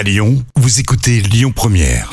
À Lyon, vous écoutez Lyon Première.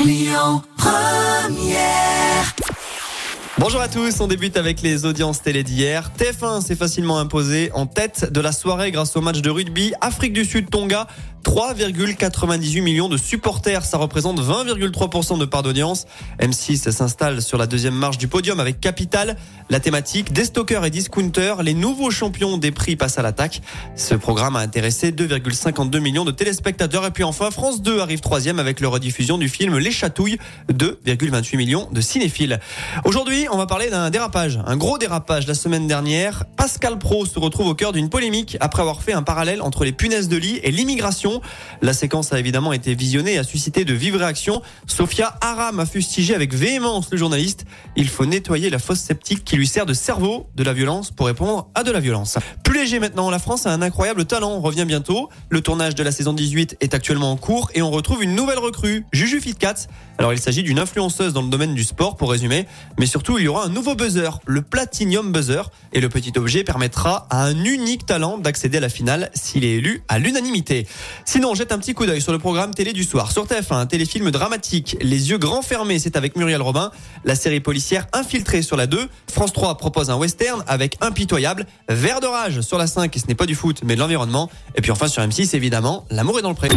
Bonjour à tous, on débute avec les audiences télé d'hier. TF1 s'est facilement imposé en tête de la soirée grâce au match de rugby Afrique du Sud-Tonga. 3,98 millions de supporters, ça représente 20,3% de part d'audience. M6 s'installe sur la deuxième marche du podium avec Capital. La thématique, des stockers et discounters, les nouveaux champions des prix passent à l'attaque. Ce programme a intéressé 2,52 millions de téléspectateurs. Et puis enfin, France 2 arrive troisième avec la rediffusion du film Les Chatouilles, 2,28 millions de cinéphiles. Aujourd'hui, on va parler d'un dérapage, un gros dérapage la semaine dernière. Pascal Pro se retrouve au cœur d'une polémique après avoir fait un parallèle entre les punaises de lit et l'immigration. La séquence a évidemment été visionnée et a suscité de vives réactions. Sophia Aram a fustigé avec véhémence le journaliste. Il faut nettoyer la fosse sceptique qui lui sert de cerveau de la violence pour répondre à de la violence. Plus léger maintenant, la France a un incroyable talent, on revient bientôt. Le tournage de la saison 18 est actuellement en cours et on retrouve une nouvelle recrue, Juju Fitcats. Alors il s'agit d'une influenceuse dans le domaine du sport pour résumer, mais surtout il y aura un nouveau buzzer, le Platinum Buzzer, et le petit objet permettra à un unique talent d'accéder à la finale s'il est élu à l'unanimité. Sinon, jette un petit coup d'œil sur le programme télé du soir. Sur TF1, un téléfilm dramatique, Les yeux grands fermés, c'est avec Muriel Robin. La série policière Infiltrée sur la 2. France 3 propose un western avec Impitoyable. Vert de rage sur la 5, et ce n'est pas du foot, mais de l'environnement. Et puis enfin sur M6, évidemment, L'amour est dans le pré.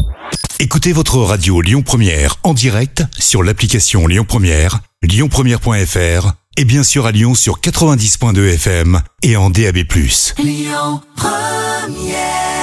Écoutez votre radio Lyon Première en direct sur l'application Lyon Première, lyonpremière.fr et bien sûr à Lyon sur 90.2 FM et en DAB+. Lyon Première